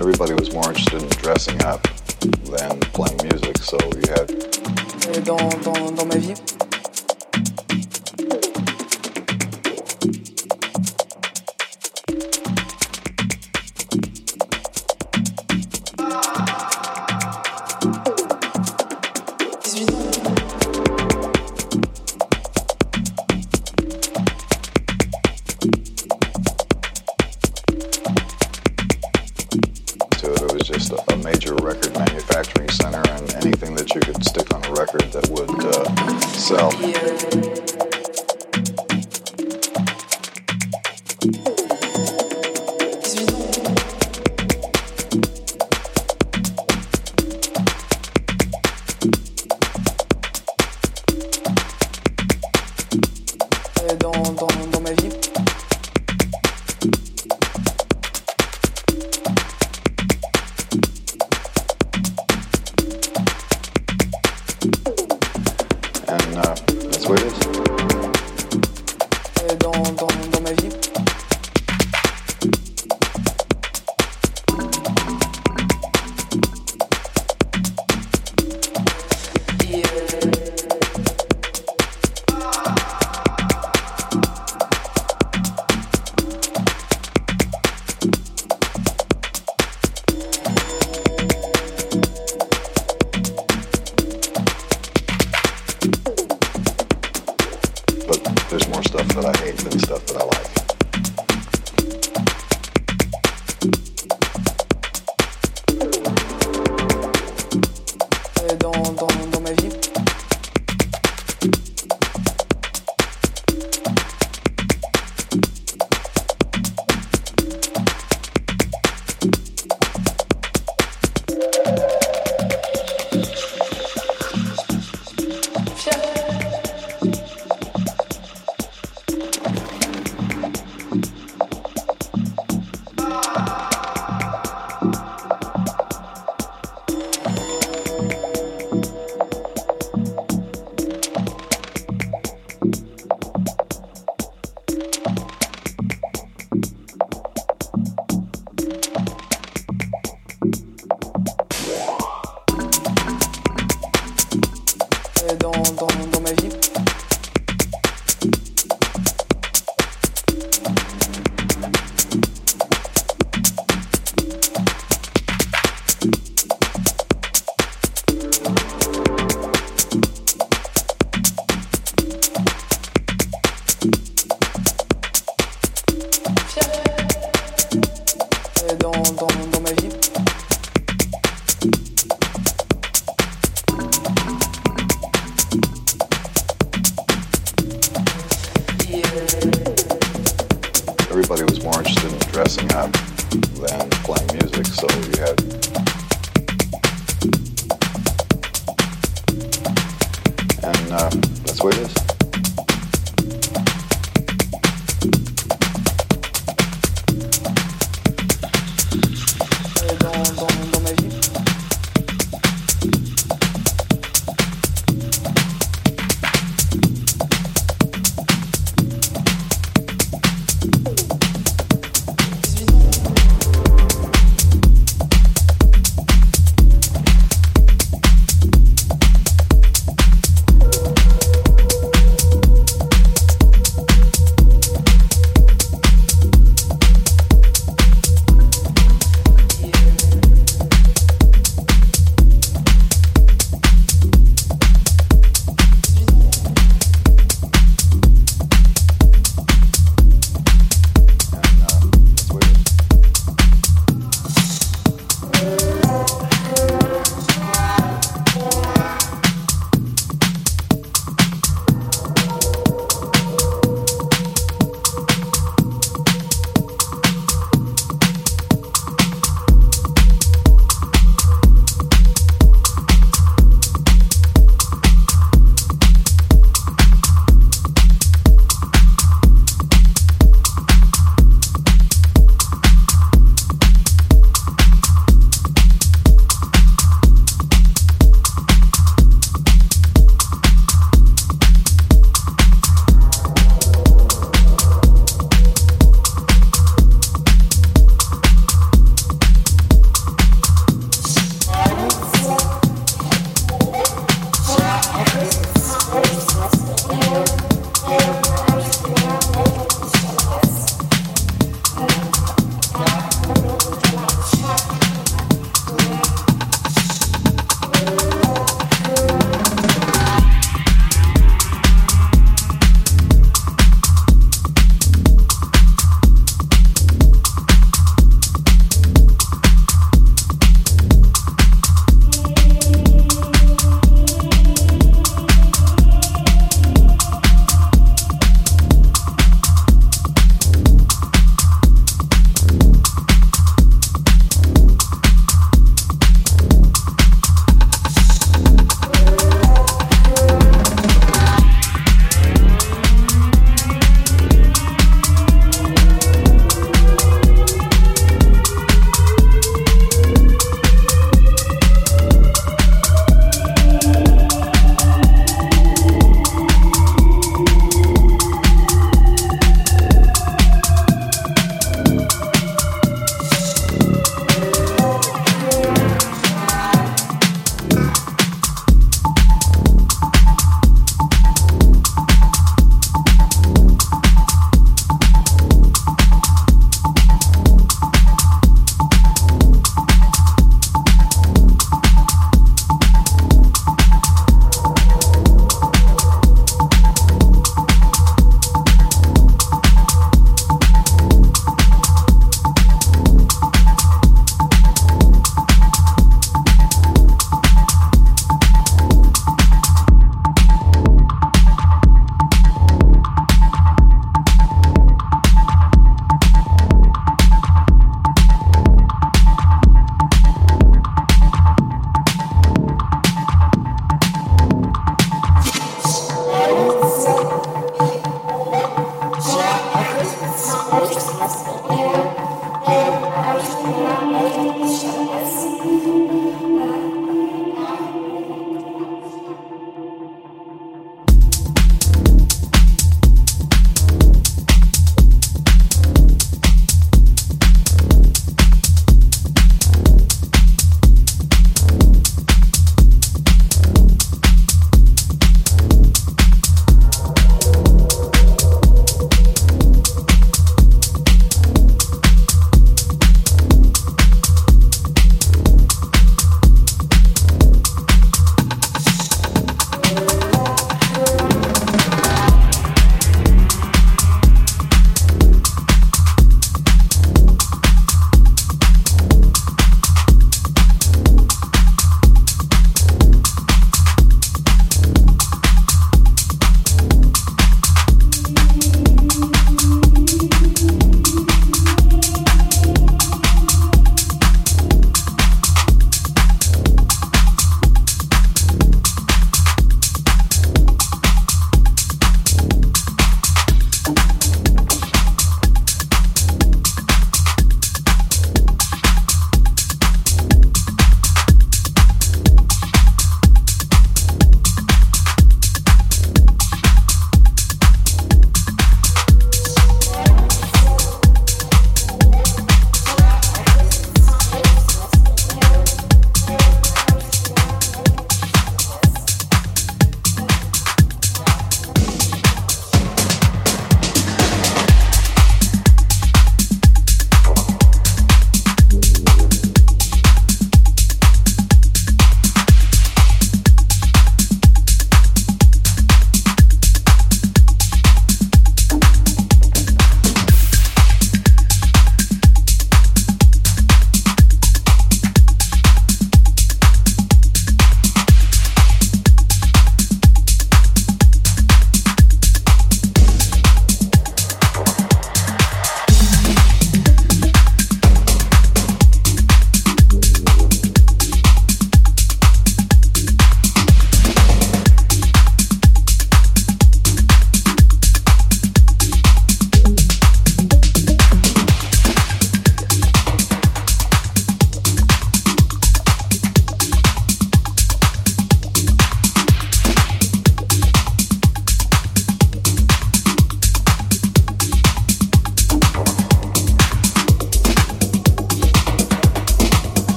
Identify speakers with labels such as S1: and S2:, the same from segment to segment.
S1: Everybody was more interested in dressing up than playing music, so you had. Euh,
S2: dans, dans, dans ma vie,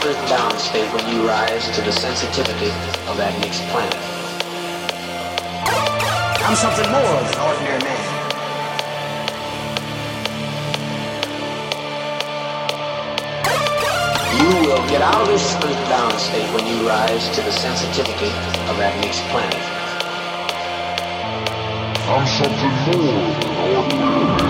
S3: desperate state when you rise to the sensitivity of that next planet.
S4: I'm something more than an ordinary man.
S3: You will get out of this earthbound state when you rise to the sensitivity of that next planet.
S5: I'm something more than an ordinary man.